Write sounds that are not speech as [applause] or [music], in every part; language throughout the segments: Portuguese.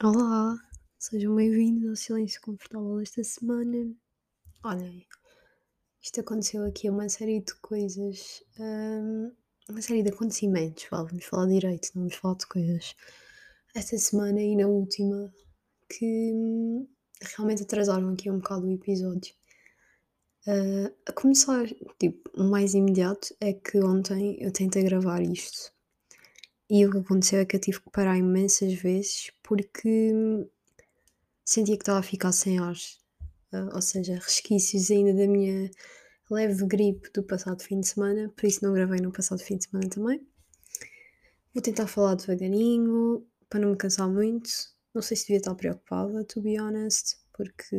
Olá, sejam bem-vindos ao silêncio confortável desta semana. Olhem, isto aconteceu aqui uma série de coisas, hum, uma série de acontecimentos, vamos falar direito, não vamos falar de coisas. Esta semana e na última, que hum, realmente atrasaram aqui um bocado o episódio. Ah, a começar, tipo, o mais imediato é que ontem eu tentei gravar isto e o que aconteceu é que eu tive que parar imensas vezes porque sentia que estava a ficar sem ar, ah, ou seja, resquícios ainda da minha leve gripe do passado fim de semana, por isso não gravei no passado fim de semana também. Vou tentar falar devagarinho, para não me cansar muito. Não sei se devia estar preocupada, to be honest, porque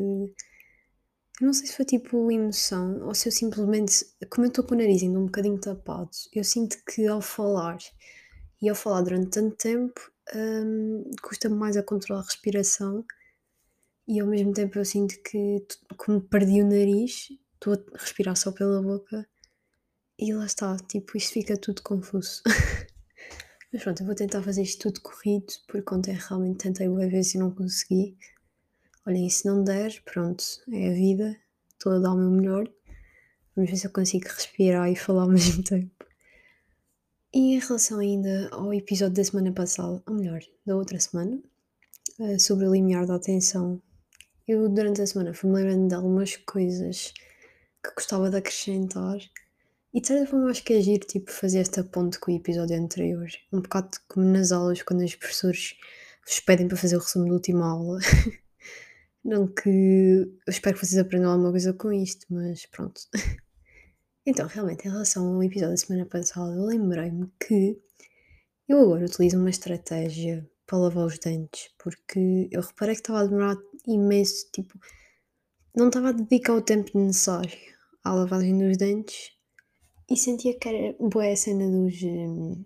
não sei se foi tipo emoção ou se eu simplesmente, como eu estou com o nariz ainda um bocadinho tapado, eu sinto que ao falar e ao falar durante tanto tempo, hum, custa-me mais a controlar a respiração e ao mesmo tempo eu sinto que, como perdi o nariz, estou a respirar só pela boca e lá está, tipo, isto fica tudo confuso. [laughs] Mas pronto, eu vou tentar fazer isto tudo corrido, porque ontem realmente tentei uma vez e não consegui. Olhem, se não der, pronto, é a vida, estou a dar o meu melhor. Vamos ver se eu consigo respirar e falar ao mesmo [laughs] tempo. E em relação ainda ao episódio da semana passada, ou melhor, da outra semana, eh, sobre o limiar da atenção, eu durante a semana fui-me lembrando de algumas coisas que gostava de acrescentar e de certa forma acho que é giro tipo, fazer esta ponte com o episódio anterior. Um bocado como nas aulas, quando os professores vos pedem para fazer o resumo da última aula. [laughs] Não que eu espero que vocês aprendam alguma coisa com isto, mas pronto. [laughs] Então, realmente, em relação ao episódio da semana passada, eu lembrei-me que eu agora utilizo uma estratégia para lavar os dentes, porque eu reparei que estava a demorar imenso, tipo, não estava a dedicar o tempo necessário à lavagem dos dentes e sentia que era boa a cena dos hum,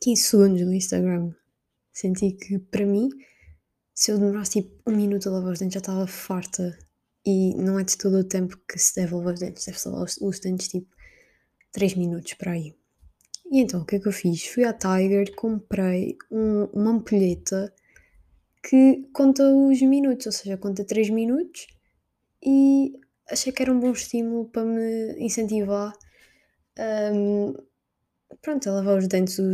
15 segundos do Instagram. Senti que para mim, se eu demorasse tipo um minuto a lavar os dentes, já estava farta. E não é de todo o tempo que se deve lavar os dentes, deve-se lavar os, dentes tipo 3 minutos para aí. E então o que é que eu fiz? Fui à Tiger, comprei um- uma ampulheta que conta os minutos, ou seja, conta 3 minutos e achei que era um bom estímulo para me incentivar hum, pronto, a lavar os dentes o,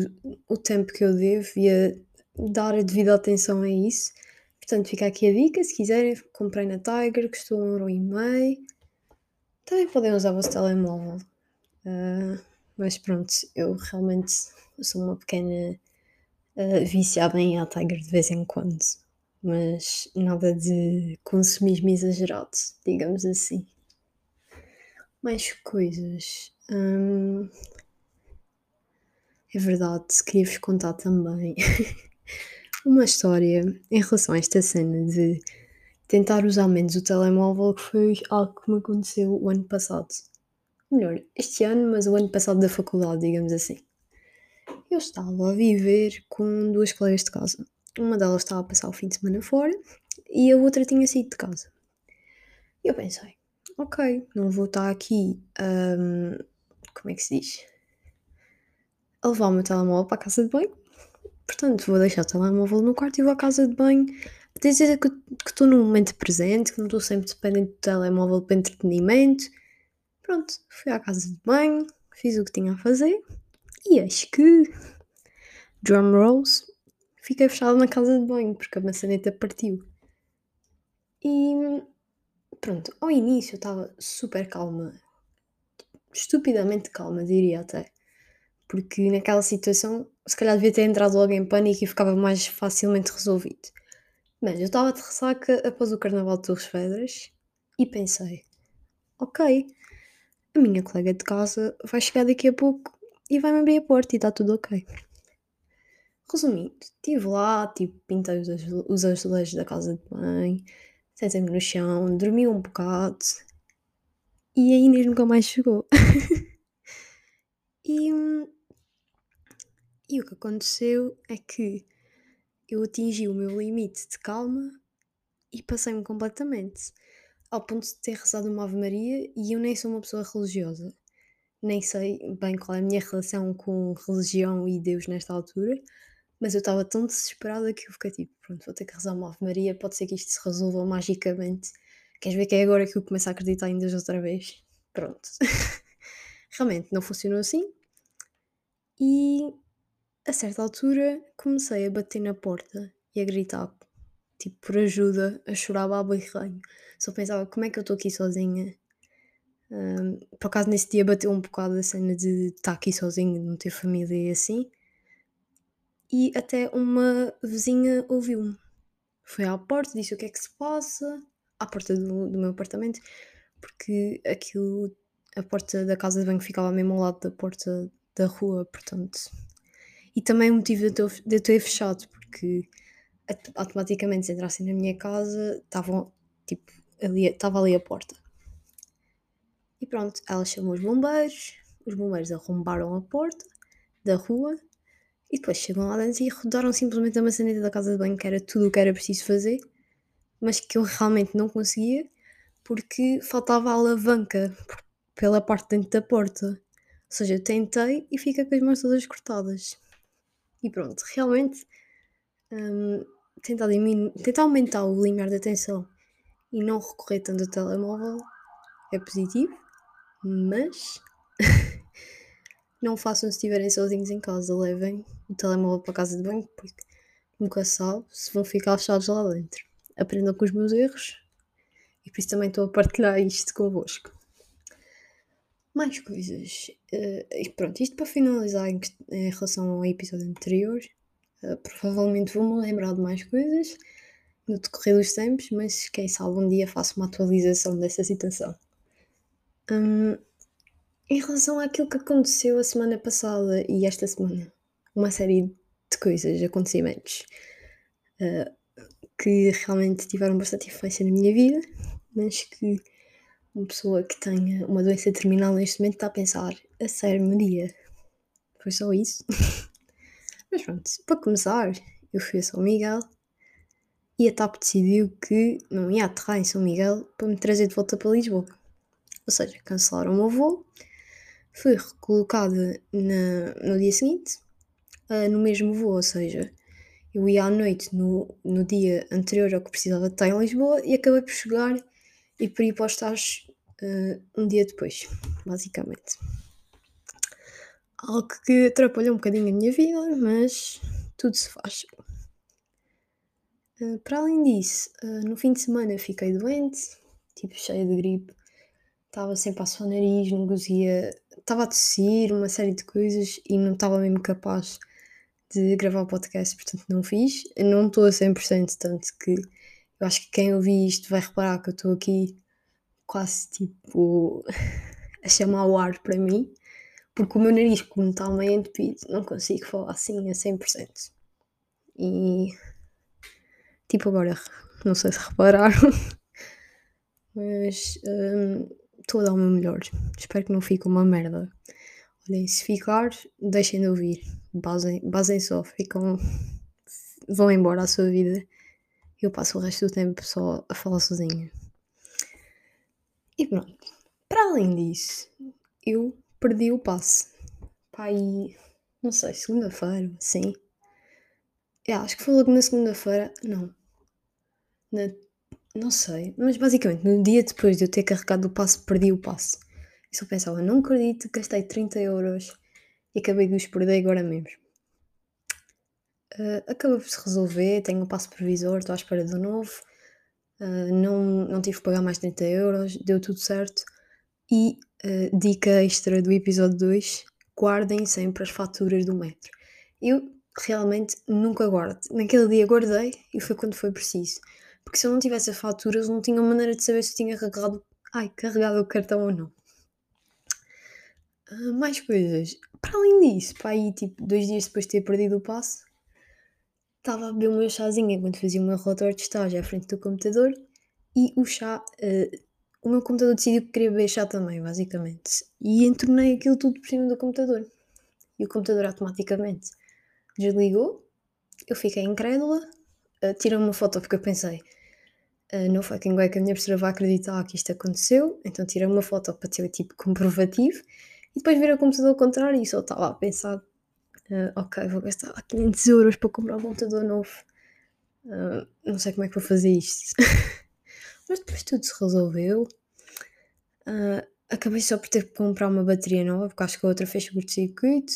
o tempo que eu devo e a dar a devida atenção a isso. Portanto, fica aqui a dica, se quiserem, comprei na Tiger, custou um euro e meio. Também podem usar o vosso telemóvel. Ah, mas pronto, eu realmente sou uma pequena ah, viciada em à Tiger de vez em quando. Mas nada de consumismo exagerado, digamos assim. Mais coisas. Hum, é verdade, queria-vos contar também [laughs] uma história em relação a esta cena de tentar usar menos o telemóvel, que foi algo que me aconteceu o ano passado. Melhor, este ano, mas o ano passado da faculdade, digamos assim. Eu estava a viver com duas colegas de casa. Uma delas estava a passar o fim de semana fora e a outra tinha saído de casa. E eu pensei, ok, não vou estar aqui, hum, como é que se diz? A levar o meu telemóvel para a casa de banho. Portanto, vou deixar o telemóvel no quarto e vou à casa de banho. Dizer que que estou num momento presente, que não estou sempre dependente do telemóvel para entretenimento. Pronto, fui à casa de banho, fiz o que tinha a fazer e acho que, drum rolls, fiquei fechada na casa de banho porque a maçaneta partiu. E pronto, ao início eu estava super calma, estupidamente calma, diria até. Porque naquela situação, se calhar devia ter entrado logo em pânico e ficava mais facilmente resolvido. Mas eu estava de ressaca após o Carnaval de Torres Vedras e pensei: ok, a minha colega de casa vai chegar daqui a pouco e vai-me abrir a porta e está tudo ok. Resumindo, estive lá, tipo, pintei os, azu- os azulejos da casa de banho, sentei-me no chão, dormi um bocado e a Inês nunca mais chegou. [laughs] e, hum, e o que aconteceu é que eu atingi o meu limite de calma e passei-me completamente. Ao ponto de ter rezado uma Ave Maria e eu nem sou uma pessoa religiosa. Nem sei bem qual é a minha relação com religião e Deus nesta altura, Mas eu estava tão desesperada que eu fiquei tipo, pronto, vou ter que rezar uma Ave Maria, pode ser que isto se resolva magicamente. Queres ver que é agora que eu começo a acreditar em Deus outra vez? Pronto. [laughs] Realmente não funcionou assim. E a certa altura comecei a bater na porta e a gritar, tipo, por ajuda, a chorar baba e ranho. Só pensava, como é que eu estou aqui sozinha? Um, por acaso nesse dia bateu um bocado a cena de estar aqui sozinha, de não ter família e assim. E até uma vizinha ouviu-me. Foi à porta, disse o que é que se passa, à porta do, do meu apartamento, porque aquilo, a porta da casa de banho ficava mesmo ao lado da porta da rua, portanto. E também o motivo de eu, de eu ter fechado, porque automaticamente se entrassem na minha casa, estavam, tipo, ali, estava ali a porta. E pronto, ela chamou os bombeiros, os bombeiros arrombaram a porta da rua e depois chegam lá dentro e rodaram simplesmente a maçaneta da casa de banho, que era tudo o que era preciso fazer, mas que eu realmente não conseguia porque faltava a alavanca pela parte dentro da porta. Ou seja, eu tentei e fica com as mãos todas cortadas. E pronto, realmente um, tentar, tentar aumentar o limiar de atenção e não recorrer tanto ao telemóvel é positivo, mas [laughs] não façam se estiverem sozinhos em casa, levem o telemóvel para a casa de banho, porque nunca sabe se vão ficar fechados lá dentro. Aprendam com os meus erros e por isso também estou a partilhar isto convosco. Mais coisas. Uh, e pronto, isto para finalizar em, em relação ao episódio anterior. Uh, provavelmente vou-me lembrar de mais coisas no decorrer dos tempos, mas quem sabe um dia faço uma atualização dessa situação. Um, em relação àquilo que aconteceu a semana passada e esta semana, uma série de coisas, acontecimentos uh, que realmente tiveram bastante influência na minha vida, mas que uma pessoa que tenha uma doença terminal neste momento está a pensar, a sério, Maria, foi só isso? [laughs] mas pronto, para começar, eu fui a São Miguel e a TAP decidiu que não ia aterrar em São Miguel para me trazer de volta para Lisboa. Ou seja, cancelaram o meu voo, fui recolocada na, no dia seguinte, uh, no mesmo voo, ou seja, eu ia à noite no, no dia anterior ao que precisava estar em Lisboa e acabei por chegar e por ir para os estágios uh, um dia depois, basicamente. Algo que atrapalhou um bocadinho a minha vida, mas tudo se faz. Uh, para além disso, uh, no fim de semana fiquei doente, tipo cheia de gripe, estava sempre passar o nariz, não conseguia, estava a tossir, uma série de coisas e não estava mesmo capaz de gravar o podcast, portanto não fiz. Eu não estou a 100%, tanto que eu acho que quem ouvir isto vai reparar que eu estou aqui quase tipo [laughs] a chamar o ar para mim, porque o meu nariz, como está meio entupido, não consigo falar assim a 100%. E Tipo agora, não sei se repararam, [laughs] mas hum, estou um, a dar o meu melhor. Espero que não fique uma merda. Olhem, se ficar, deixem de ouvir. Basem, basem só, ficam. vão embora à sua vida. Eu passo o resto do tempo só a falar sozinha. E pronto. Para além disso, eu perdi o passe. Pai, não sei, segunda-feira, sim. Yeah, acho que foi logo na segunda-feira. Não. Na, não sei. Mas basicamente, no dia depois de eu ter carregado o passo, perdi o passo. E só pensava, não acredito, gastei 30 euros e acabei de os perder agora mesmo. Uh, acabou por se resolver, tenho o passo provisor, estou à espera do novo. Uh, não, não tive que pagar mais 30 euros, deu tudo certo. E uh, dica extra do episódio 2: guardem sempre as faturas do metro. Eu realmente nunca guardo. Naquele dia guardei e foi quando foi preciso. Porque se eu não tivesse as faturas, não tinha maneira de saber se tinha carregado, ai, carregado o cartão ou não. Uh, mais coisas. Para além disso, para aí, tipo, dois dias depois de ter perdido o passo, estava a beber o meu chazinho enquanto fazia meu relatório de estágio à frente do computador e o chá, uh, o meu computador decidiu que queria chá também, basicamente. E entornei aquilo tudo por cima do computador. E o computador automaticamente desligou, eu fiquei incrédula, uh, tirei uma foto porque eu pensei, uh, no fucking way que a minha professora vai acreditar que isto aconteceu, então tirei uma foto para ter tipo comprovativo e depois vir a computador ao contrário e só estava a pensar Uh, ok, vou gastar 500 euros para comprar um computador novo. Uh, não sei como é que vou fazer isto. [laughs] Mas depois tudo se resolveu. Uh, acabei só por ter que comprar uma bateria nova, porque acho que a outra fez curto-circuito.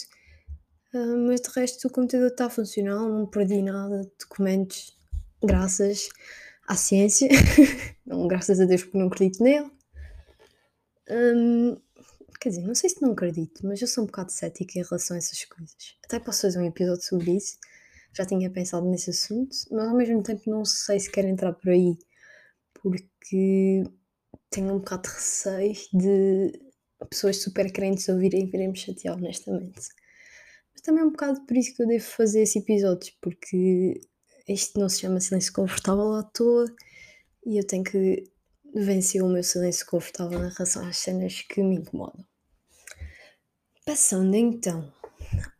Uh, mas de resto o computador está a funcionar, não perdi nada, documentos, graças à ciência. [laughs] não, graças a Deus porque não acredito nele. Um, quer dizer, não sei se não acredito, mas eu sou um bocado cética em relação a essas coisas. Até posso fazer um episódio sobre isso. Já tinha pensado nesse assunto, mas ao mesmo tempo não sei se quero entrar por aí, porque tenho um bocado de receio de pessoas super crentes ouvirem e virem me chatear, honestamente. Mas também é um bocado por isso que eu devo fazer esse episódio, porque isto não se chama silêncio confortável à toa e eu tenho que vencer o meu silêncio confortável em relação às cenas que me incomodam. Passando então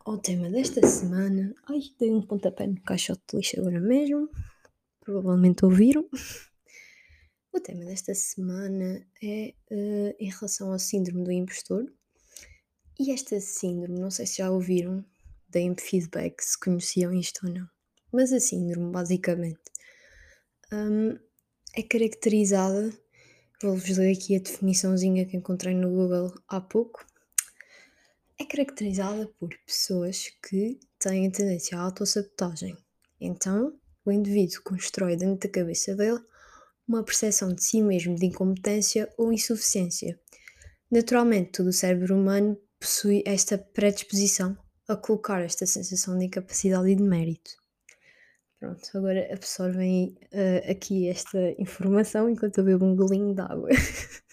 ao tema desta semana. Ai, dei um pontapé no caixote de lixo agora mesmo. Provavelmente ouviram. O tema desta semana é uh, em relação ao síndrome do impostor. E esta síndrome, não sei se já ouviram, deem-me feedback se conheciam isto ou não. Mas a síndrome, basicamente, um, é caracterizada, vou-vos ler aqui a definiçãozinha que encontrei no Google há pouco, é caracterizada por pessoas que têm tendência à autossabotagem. Então, o indivíduo constrói dentro da cabeça dele uma percepção de si mesmo de incompetência ou insuficiência. Naturalmente, todo o cérebro humano possui esta predisposição a colocar esta sensação de incapacidade e de mérito. Pronto, agora absorvem uh, aqui esta informação enquanto eu bebo um golinho de água. [laughs]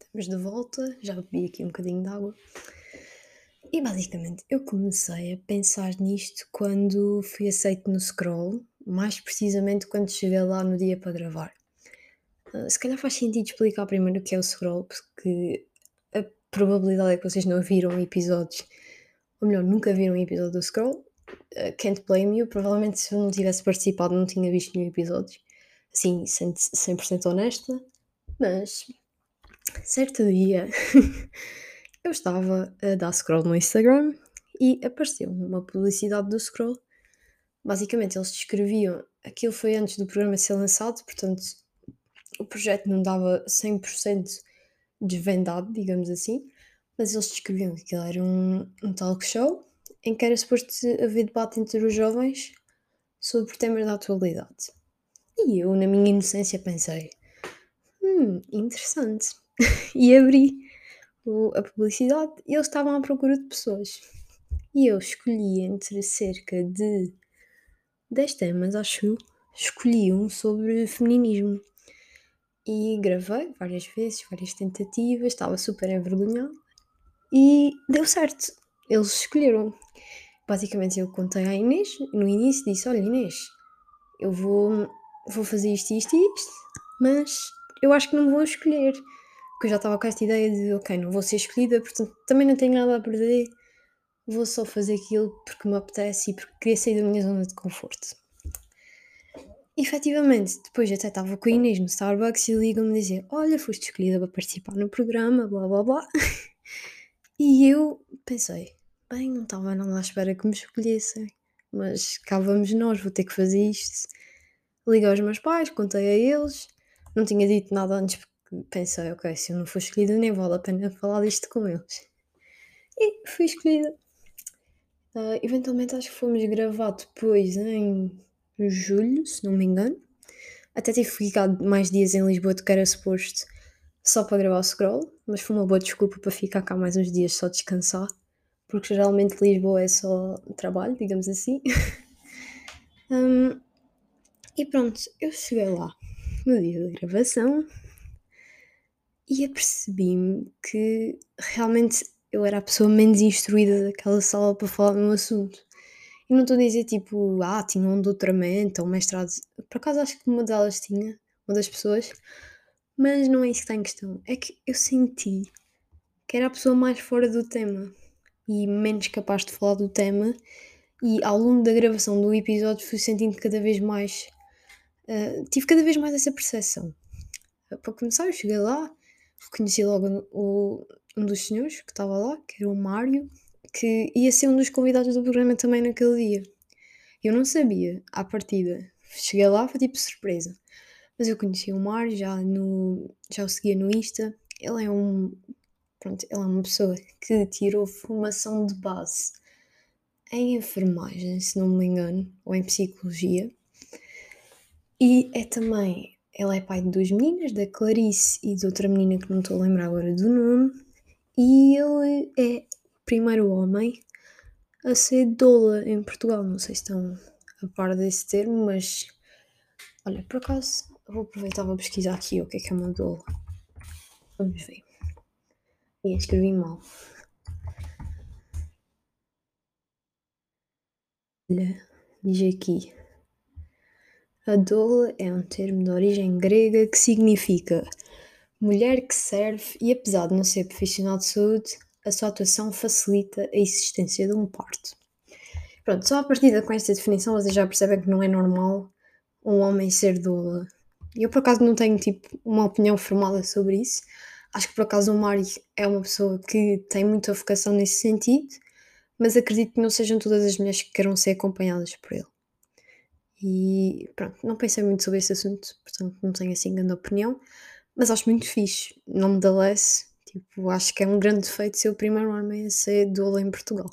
Estamos de volta, já bebi aqui um bocadinho de água. E basicamente eu comecei a pensar nisto quando fui aceito no Scroll, mais precisamente quando cheguei lá no dia para gravar. Uh, se calhar faz sentido explicar primeiro o que é o Scroll, porque a probabilidade é que vocês não viram episódios, ou melhor, nunca viram um episódio do Scroll. Uh, can't blame you, provavelmente se eu não tivesse participado não tinha visto nenhum episódio. Assim, 100% honesta, mas certo dia [laughs] eu estava a dar scroll no Instagram e apareceu uma publicidade do scroll. Basicamente, eles descreviam. Aquilo foi antes do programa ser lançado, portanto, o projeto não dava 100% desvendado, digamos assim, mas eles descreviam que aquilo era um, um talk show em que era suposto haver debate entre os jovens sobre temas da atualidade. E eu, na minha inocência, pensei: hum, interessante. [laughs] e abri o, a publicidade e eles estavam à procura de pessoas. E eu escolhi entre cerca de 10 temas, acho, escolhi um sobre feminismo. E gravei várias vezes, várias tentativas, estava super envergonhada e deu certo. Eles escolheram. Basicamente eu contei à Inês, no início disse, olha Inês, eu vou, vou fazer isto, isto e isto, mas eu acho que não vou escolher porque eu já estava com esta ideia de, ok, não vou ser escolhida, portanto também não tenho nada a perder, vou só fazer aquilo porque me apetece e porque queria sair da minha zona de conforto. Efetivamente, depois até estava com a Inês no Starbucks e ligam-me dizer: Olha, foste escolhida para participar no programa, blá blá blá. [laughs] E eu pensei: Bem, não estava nada à espera que me escolhessem, mas cá vamos nós, vou ter que fazer isto. Liguei aos meus pais, contei a eles, não tinha dito nada antes pensei, ok, se eu não for escolhida nem vale a pena falar disto com eles. E fui escolhida. Uh, eventualmente acho que fomos gravar depois em julho, se não me engano. Até tive ficado mais dias em Lisboa do que era suposto só para gravar o scroll, mas foi uma boa desculpa para ficar cá mais uns dias só descansar, porque geralmente Lisboa é só trabalho, digamos assim. [laughs] um, e pronto, eu cheguei lá no dia da gravação, e apercebi-me que realmente eu era a pessoa menos instruída daquela sala para falar de um assunto. E não estou a dizer tipo, ah, tinha um doutoramento ou um mestrado. Por acaso acho que uma delas tinha, uma das pessoas, mas não é isso que está em questão. É que eu senti que era a pessoa mais fora do tema e menos capaz de falar do tema. E ao longo da gravação do episódio fui sentindo cada vez mais. Uh, tive cada vez mais essa percepção. para começar, eu cheguei lá, reconheci logo o, um dos senhores que estava lá, que era o Mário, que ia ser um dos convidados do programa também naquele dia. Eu não sabia, à partida. Cheguei lá, foi tipo surpresa. Mas eu conhecia o Mário, já, no, já o seguia no Insta. Ele é um. Pronto, ele é uma pessoa que tirou formação de base em enfermagem, se não me engano, ou em psicologia. E é também, ele é pai de duas meninas, da Clarice e de outra menina que não estou a lembrar agora do nome. E ele é o primeiro homem a ser doula em Portugal. Não sei se estão a par desse termo, mas olha, por acaso vou aproveitar vou pesquisar aqui o que é que é uma doula. Vamos ver. E escrevi mal. Olha, diz aqui. A doula é um termo de origem grega que significa mulher que serve e, apesar de não ser profissional de saúde, a sua atuação facilita a existência de um parto. Pronto, só a partir com esta definição vocês já percebem que não é normal um homem ser doula. Eu por acaso não tenho tipo uma opinião formada sobre isso. Acho que por acaso o Mário é uma pessoa que tem muita vocação nesse sentido mas acredito que não sejam todas as mulheres que queiram ser acompanhadas por ele. E pronto, não pensei muito sobre esse assunto, portanto não tenho assim grande opinião, mas acho muito fixe. Não me less, tipo, acho que é um grande defeito ser o primeiro homem a ser doula em Portugal.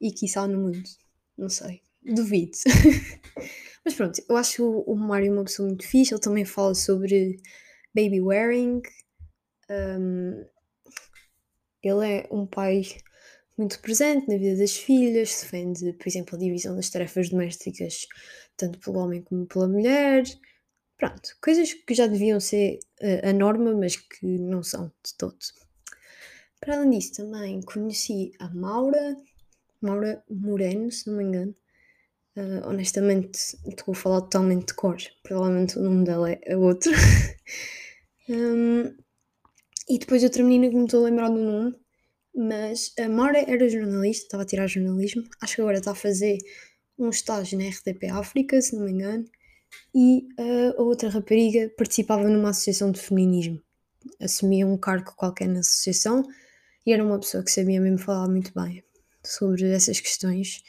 E quiçá no mundo, não sei, duvido. [laughs] mas pronto, eu acho o, o Mário uma pessoa muito fixe, ele também fala sobre baby wearing. Um, ele é um pai muito presente na vida das filhas, defende, por exemplo, a divisão das tarefas domésticas tanto pelo homem como pela mulher. Pronto, coisas que já deviam ser uh, a norma, mas que não são de todo. Para além disso, também conheci a Maura, Maura Moreno, se não me engano. Uh, honestamente, estou a falar totalmente de cor, provavelmente o nome dela é outro. [laughs] um, e depois outra menina que não estou a lembrar do nome, mas a Mora era jornalista, estava a tirar jornalismo. Acho que agora está a fazer um estágio na RTP África, se não me engano. E a outra rapariga participava numa associação de feminismo. Assumia um cargo qualquer na associação e era uma pessoa que sabia mesmo falar muito bem sobre essas questões.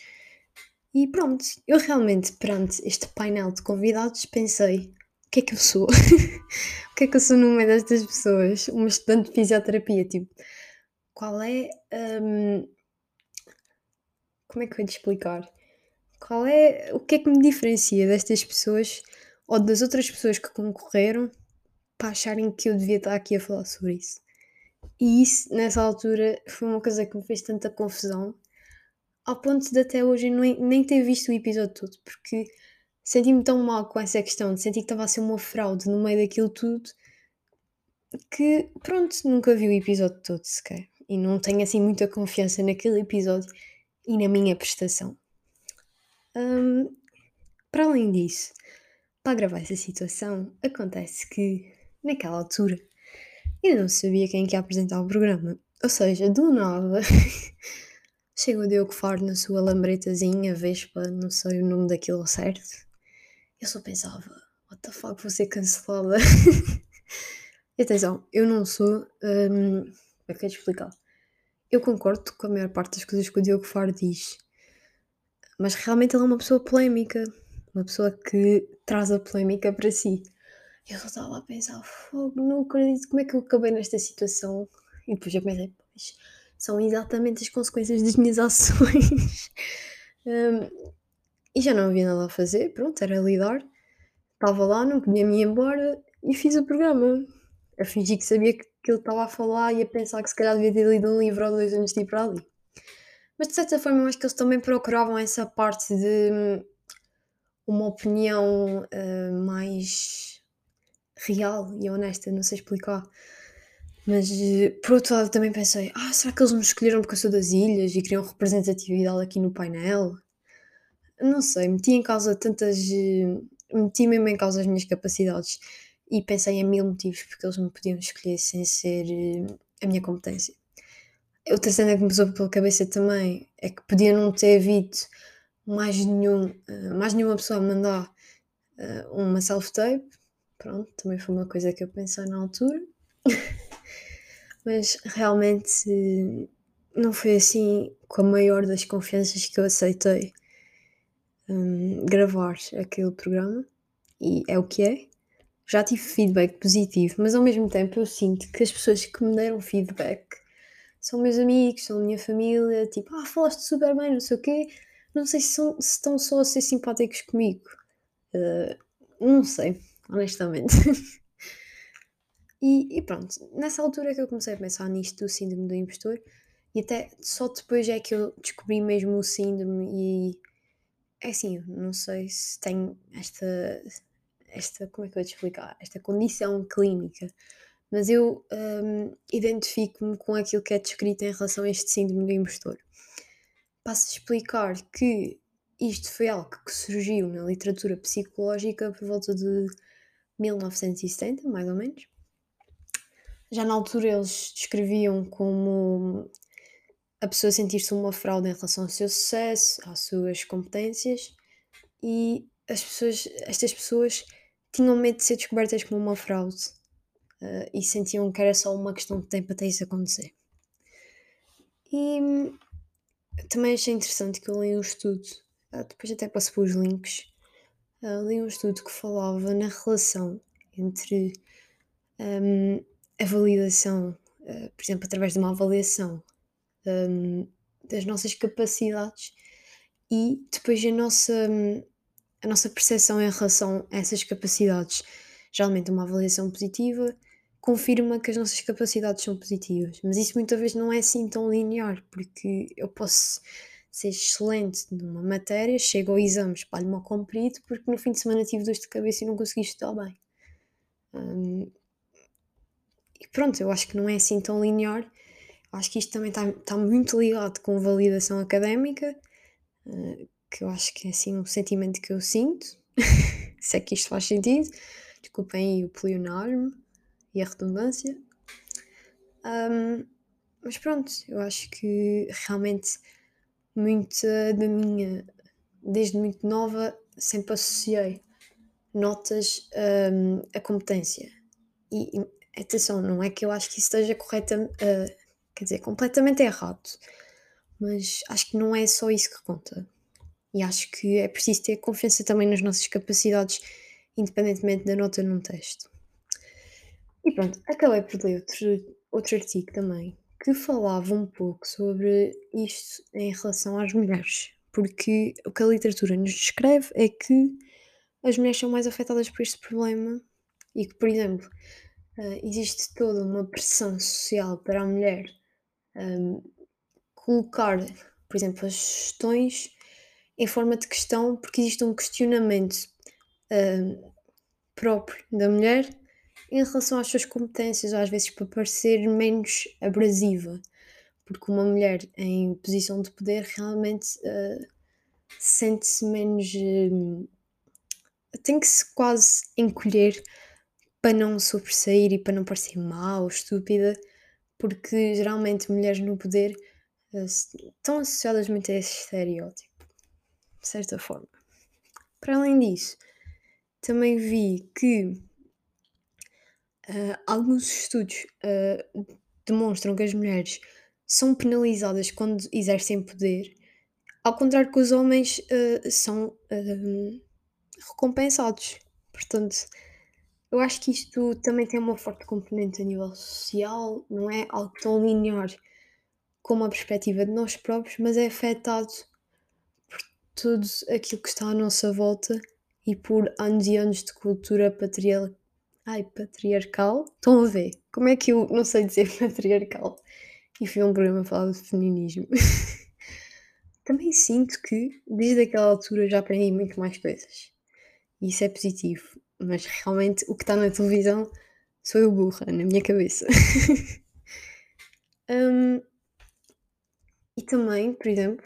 E pronto, eu realmente, perante este painel de convidados, pensei: o que é que eu sou? [laughs] o que é que eu sou no meio destas pessoas? Uma estudante de fisioterapia, tipo qual é. Um, como é que eu ia te explicar? Qual é. O que é que me diferencia destas pessoas ou das outras pessoas que concorreram para acharem que eu devia estar aqui a falar sobre isso? E isso, nessa altura, foi uma coisa que me fez tanta confusão, ao ponto de até hoje nem, nem ter visto o episódio todo, porque senti-me tão mal com essa questão, de sentir que estava a ser uma fraude no meio daquilo tudo, que pronto, nunca vi o episódio todo sequer e não tenho assim muita confiança naquele episódio e na minha prestação. Um, para além disso, para gravar essa situação, acontece que naquela altura eu não sabia quem que ia apresentar o programa. Ou seja, do nada [laughs] chega o Diogo Faro na sua lambretazinha, Vespa, não sei o nome daquilo certo. Eu só pensava, what the fuck, vou ser cancelada. [laughs] atenção, eu não sou. Um, como é que eu te explicar? Eu concordo com a maior parte das coisas que o Diogo Faro diz, mas realmente ele é uma pessoa polémica, uma pessoa que traz a polémica para si. Eu só estava a pensar, fogo, não acredito como é que eu acabei nesta situação. E depois eu pensei, pois, são exatamente as consequências das minhas [laughs] ações. um, e já não havia nada a fazer, pronto, era lidar. Estava lá, não podia me ir embora e fiz o programa. Eu fingi que sabia que que ele estava a falar e a pensar que se calhar devia ter lido um livro ou dois antes de ir para ali. Mas de certa forma acho que eles também procuravam essa parte de hum, uma opinião uh, mais real e honesta, não sei explicar. Mas por outro lado também pensei, ah, será que eles me escolheram porque eu sou das ilhas e queriam representatividade aqui no painel? Não sei, meti em causa tantas. Eh, meti mesmo em causa as minhas capacidades e pensei em mil motivos porque eles me podiam escolher sem ser uh, a minha competência. Outra cena que me passou pela cabeça também é que podia não ter havido mais, nenhum, uh, mais nenhuma pessoa a mandar uh, uma self-tape, Pronto, também foi uma coisa que eu pensei na altura. [laughs] Mas realmente não foi assim com a maior das confianças que eu aceitei hum, gravar aquele programa e é o que é. Já tive feedback positivo, mas ao mesmo tempo eu sinto que as pessoas que me deram feedback são meus amigos, são a minha família, tipo, ah, falaste super bem, não sei o quê. Não sei se, são, se estão só a ser simpáticos comigo. Uh, não sei, honestamente. [laughs] e, e, pronto, nessa altura é que eu comecei a pensar nisto do síndrome do impostor e até só depois é que eu descobri mesmo o síndrome e é assim, não sei se tenho esta, esta, como é que eu te explicar, esta condição clínica, mas eu um, identifico-me com aquilo que é descrito em relação a este síndrome do impostor. Passo a explicar que isto foi algo que surgiu na literatura psicológica por volta de 1970, mais ou menos. Já na altura eles descreviam como a pessoa sentir-se uma fraude em relação ao seu sucesso, às suas competências e as pessoas, estas pessoas tinham medo de ser descobertas como uma fraude uh, e sentiam que era só uma questão de tempo até isso acontecer. E hum, também achei interessante que eu li um estudo, uh, depois até passo os links, uh, li um estudo que falava na relação entre um, a validação, por exemplo, através de uma avaliação um, das nossas capacidades e depois a nossa, a nossa percepção em relação a essas capacidades. Geralmente, uma avaliação positiva confirma que as nossas capacidades são positivas, mas isso muitas vezes não é assim tão linear, porque eu posso ser excelente numa matéria, chego ao exame, espalho-me ao comprido, porque no fim de semana tive dor de cabeça e não consegui estudar bem. Um, e pronto, eu acho que não é assim tão linear Acho que isto também está, está muito ligado com validação académica, uh, que eu acho que é assim um sentimento que eu sinto, [laughs] se é que isto faz sentido. Desculpem o pleonasmo e a redundância. Um, mas pronto, eu acho que realmente muita da minha, desde muito nova, sempre associei notas um, a competência. E, e, atenção, não é que eu acho que isso esteja correta, uh, Quer dizer, completamente errado. Mas acho que não é só isso que conta. E acho que é preciso ter confiança também nas nossas capacidades, independentemente da nota num teste. E pronto, acabei por ler outro, outro artigo também que falava um pouco sobre isto em relação às mulheres. Porque o que a literatura nos descreve é que as mulheres são mais afetadas por este problema e que, por exemplo, eh, existe toda uma pressão social para a mulher um, colocar, por exemplo, as questões em forma de questão, porque existe um questionamento um, próprio da mulher em relação às suas competências, ou às vezes para parecer menos abrasiva, porque uma mulher em posição de poder realmente uh, sente-se menos. Uh, tem que se quase encolher para não sobressair e para não parecer má ou estúpida, porque geralmente mulheres no poder uh, estão associadas muito a esse estereótipo, de certa forma. Para além disso, também vi que uh, alguns estudos uh, demonstram que as mulheres são penalizadas quando exercem poder, ao contrário que os homens são recompensados. Portanto, eu acho que isto também tem uma forte componente a nível social, não é algo tão linear como a perspectiva de nós próprios, mas é afetado tudo aquilo que está à nossa volta e por anos e anos de cultura patriarcal. Ai, patriarcal? Estão a ver? Como é que eu não sei dizer [laughs] patriarcal? E fui a um programa a falar de feminismo. [laughs] Também sinto que, desde aquela altura, já aprendi muito mais coisas. E isso é positivo mas realmente o que está na televisão sou eu burra, na minha cabeça. [laughs] um, e também, por exemplo,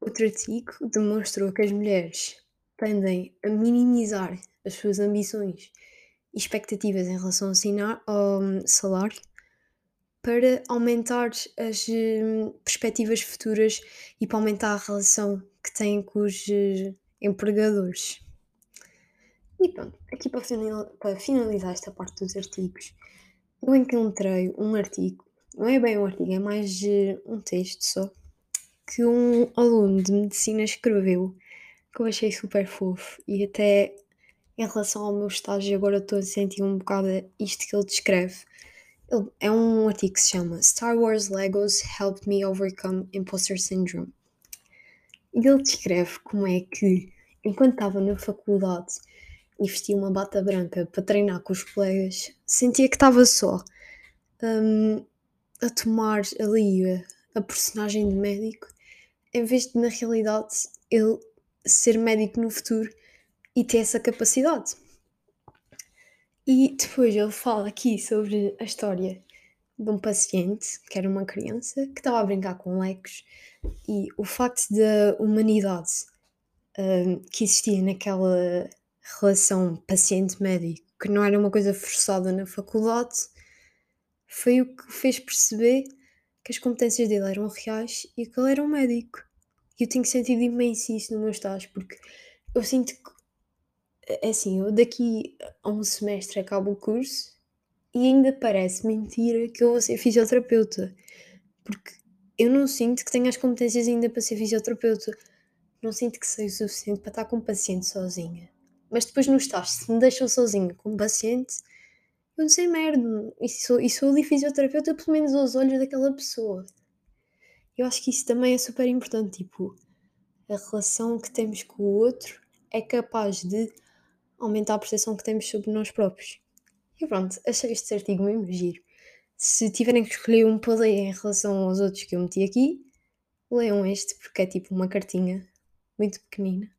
outro artigo demonstrou que as mulheres tendem a minimizar as suas ambições e expectativas em relação ao hum, salário para aumentar as hum, perspectivas futuras e para aumentar a relação que têm com os eh, empregadores. E pronto, aqui para finali- para finalizar esta parte dos artigos, eu encontrei um artigo, não é bem um artigo, é mais um texto só, que um aluno de medicina escreveu, que eu achei super fofo e até em relação ao meu estágio agora estou a sentir um bocado isto que ele descreve. Ele- é um artigo que se chama Star Wars Legos Helped Me Overcome Imposter Syndrome. E ele descreve como é que, enquanto estava na faculdade e vestia uma bata branca para treinar com os colegas, sentia que estava só hum, a tomar ali a, a personagem de médico, em vez de, na realidade, ele ser médico no futuro e ter essa capacidade. E depois ele fala aqui sobre a história de um paciente, que era uma criança, que estava a brincar com legos e o facto da humanidade hum, que existia naquela relação paciente-médico, que não era uma coisa forçada na faculdade, foi o que fez perceber que as competências dele eram reais e que ele era um médico. E eu tenho sentido imenso isso no meu estágio, porque eu sinto que, é assim, eu daqui a um semestre acabo o curso e ainda parece mentira que eu vou ser fisioterapeuta, porque eu não sinto que tenha as competências ainda para ser fisioterapeuta. Não sinto que seja o suficiente para estar com um paciente sozinha. Mas depois no estágio, se me deixam sozinha com um paciente, eu não sei merda. E sou, e sou ali fisioterapeuta pelo menos aos olhos daquela pessoa. Eu acho que isso também é super importante. Tipo, a relação que temos com o outro é capaz de aumentar a percepção que temos sobre nós próprios. E pronto, achei este artigo mesmo giro. Se tiverem que escolher um ler em relação aos outros que eu meti aqui, leiam este, porque é tipo uma cartinha muito pequenina.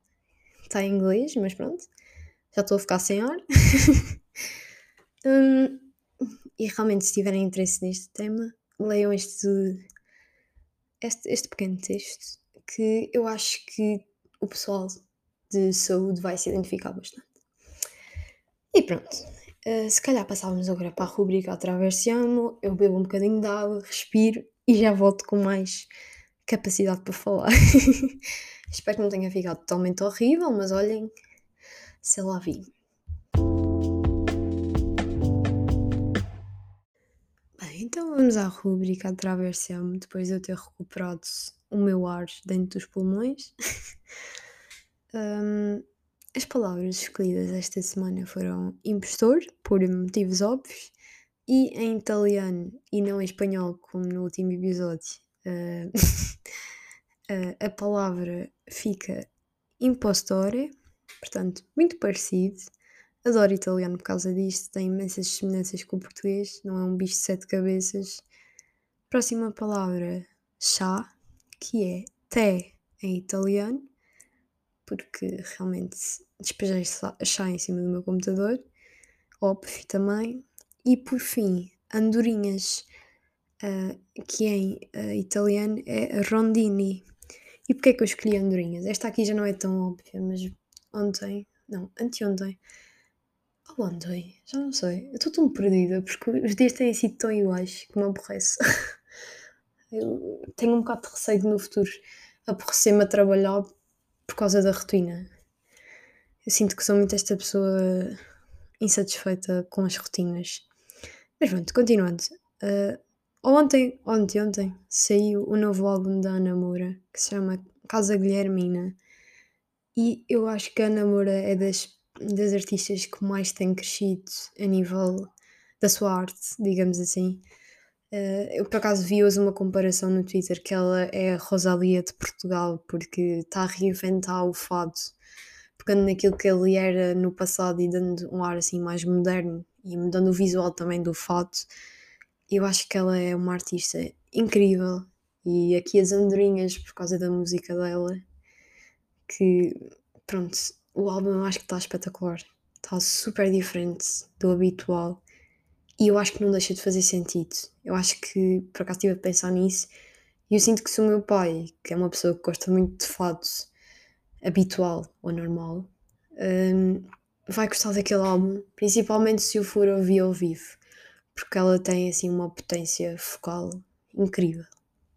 Está em inglês, mas pronto. Já estou a ficar sem ar. [laughs] Hum, e realmente, se tiverem interesse neste tema, leiam este, este, este pequeno texto que eu acho que o pessoal de saúde vai se identificar bastante. E pronto, uh, se calhar passávamos agora para a rubrica Atravessiamo, eu bebo um bocadinho de água, respiro e já volto com mais capacidade para falar. [laughs] Espero que não tenha ficado totalmente horrível, mas olhem, sei lá vi. Bem, então vamos à rubrica Atravessiamo, depois de eu ter recuperado o meu ar dentro dos pulmões. [laughs] um, as palavras escolhidas esta semana foram impostor, por motivos óbvios, e em italiano e não em espanhol, como no último episódio, uh, [laughs] a palavra fica impostore, portanto, muito parecido. Adoro italiano por causa disto, tem imensas semelhanças com o português, não é um bicho de sete cabeças. Próxima palavra, chá, que é té em italiano, porque realmente despejei chá em cima do meu computador, óbvio também. E por fim, andorinhas, uh, que em uh, italiano é rondini. E porquê é que eu escolhi andorinhas? Esta aqui já não é tão óbvia, mas ontem, não, anteontem, ou ontem, já não sei, eu estou tão perdida porque os dias têm sido tão iguais que me aborrece. [laughs] eu tenho um bocado de receio de no futuro aborrecer-me a trabalhar por causa da rotina. Eu sinto que sou muito esta pessoa insatisfeita com as rotinas. Mas pronto, continuando. Uh, ontem, ontem, ontem, saiu o novo álbum da Ana Moura, que se chama Casa Guilhermina. E eu acho que a Ana Moura é das, das artistas que mais tem crescido a nível da sua arte, digamos assim. Uh, eu por acaso vi hoje uma comparação no Twitter que ela é a Rosalia de Portugal porque está a reinventar o fado, pegando naquilo que ele era no passado e dando um ar assim mais moderno e mudando o visual também do fado. Eu acho que ela é uma artista incrível e aqui as andorinhas por causa da música dela que pronto, o álbum eu acho que está espetacular, está super diferente do habitual e eu acho que não deixa de fazer sentido. Eu acho que, por acaso, estive a pensar nisso e eu sinto que se o meu pai, que é uma pessoa que gosta muito de fados habitual ou normal, um, vai gostar daquele álbum, principalmente se o for ouvir ao vivo, porque ela tem assim uma potência focal incrível.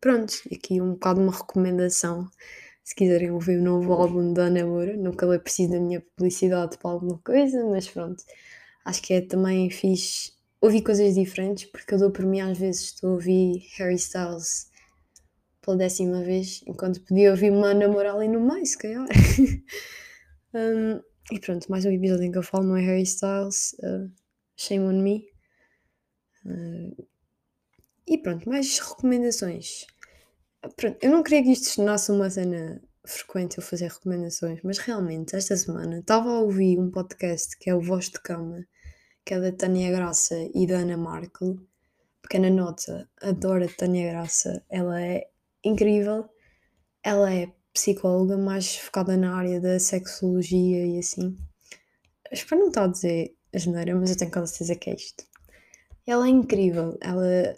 Pronto, aqui um bocado uma recomendação Se quiserem ouvir o novo álbum da Ana Moura, nunca é preciso da minha publicidade para alguma coisa, mas pronto. Acho que é também fixe ouvir coisas diferentes, porque eu dou por mim às vezes estou a ouvir Harry Styles pela décima vez, enquanto podia ouvir uma Ana Moura ali no meio, se calhar. [laughs] um, e pronto, mais um episódio em que eu falo não é Harry Styles, uh, Shame on Me. Uh, e pronto, mais recomendações. Pronto, eu não queria que isto se tornasse uma cena frequente eu fazer recomendações, mas realmente esta semana estava a ouvir um podcast que é o Voz de Cama, que é da Tânia Graça e da Ana Markle. Pequena nota, adoro a Tânia Graça, ela é incrível, ela é psicóloga mais focada na área da sexologia e assim. Espero não estar a dizer a geneira, mas eu tenho quase certeza que é isto. Ela é incrível, ela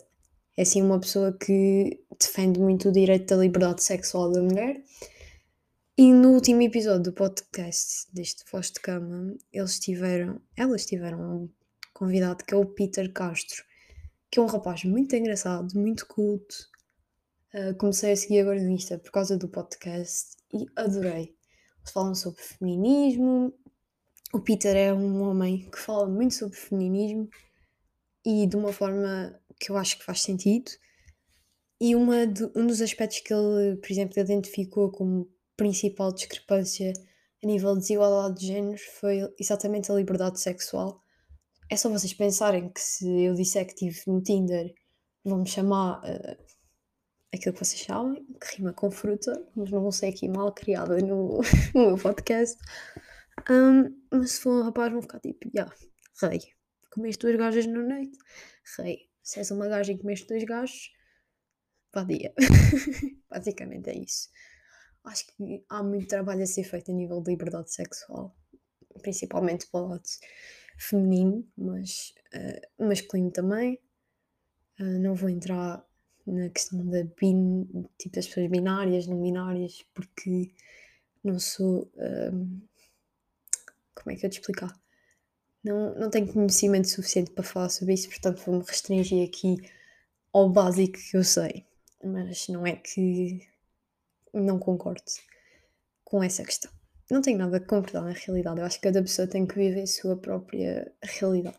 é assim uma pessoa que defende muito o direito da liberdade sexual da mulher. E no último episódio do podcast deste Voz de Cama, eles tiveram, elas tiveram um convidado que é o Peter Castro, que é um rapaz muito engraçado, muito culto. Uh, comecei a seguir agora no Insta por causa do podcast e adorei. Eles falam sobre feminismo. O Peter é um homem que fala muito sobre feminismo e de uma forma que eu acho que faz sentido. E uma de, um dos aspectos que ele, por exemplo, identificou como principal discrepância a nível de desigualdade de géneros foi exatamente a liberdade sexual. É só vocês pensarem que se eu disser que estive no Tinder, vão-me chamar uh, aquilo que vocês sabem, que rima com fruta, mas não vou ser aqui mal criada no, [laughs] no meu podcast. Um, mas se for um rapaz, vão ficar tipo, já, yeah, rei, comeste duas gajas na noite, rei, se és uma gaja e comeste dois gajos, vadia. [laughs] Basicamente é isso. Acho que há muito trabalho a ser feito a nível de liberdade sexual, principalmente para o lado feminino, mas uh, masculino também. Uh, não vou entrar na questão da bin, tipo das pessoas binárias, não binárias, porque não sou. Um, como é que eu te explicar? Não, não tenho conhecimento suficiente para falar sobre isso, portanto vou-me restringir aqui ao básico que eu sei. Mas não é que não concordo com essa questão. Não tenho nada a concordar na realidade. Eu acho que cada pessoa tem que viver a sua própria realidade.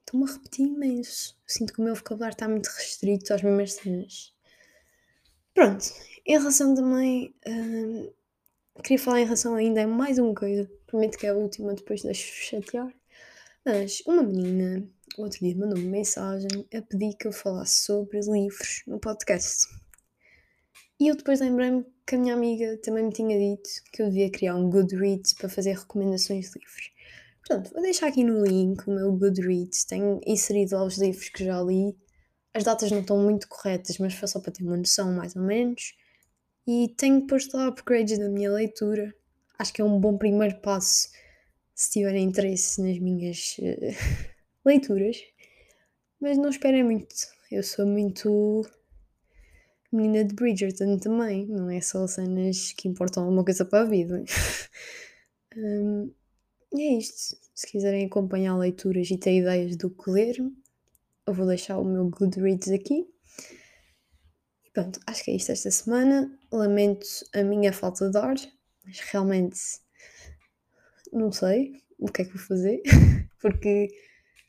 Estou-me a repetir imenso. Sinto que o meu vocabulário está muito restrito às mesmas cenas. Pronto. Em relação também. Hum, queria falar em relação ainda a mais uma coisa prometo que é a última, depois deixo chatear. Mas uma menina, outro dia, mandou-me mensagem a pedir que eu falasse sobre livros no podcast. E eu depois lembrei-me que a minha amiga também me tinha dito que eu devia criar um Goodreads para fazer recomendações de livros. Portanto, vou deixar aqui no link o meu Goodreads. Tenho inserido lá os livros que já li. As datas não estão muito corretas, mas foi só para ter uma noção, mais ou menos. E tenho posto lá upgrades da minha leitura acho que é um bom primeiro passo se tiverem interesse nas minhas uh, [laughs] leituras. Mas não esperem muito. Eu sou muito menina de Bridgerton também, não é só cenas que importam alguma coisa para a vida. [laughs] um, é isto. Se quiserem acompanhar leituras e ter ideias do que ler, eu vou deixar o meu Goodreads aqui. E pronto, acho que é isto esta semana. Lamento a minha falta de ar, mas realmente não sei o que é que vou fazer, [laughs] porque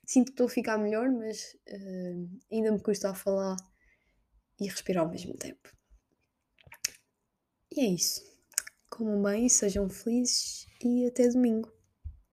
sinto que estou a ficar melhor, mas uh, ainda me custa a falar e respirar ao mesmo tempo. E é isso. Comam bem, sejam felizes e até domingo.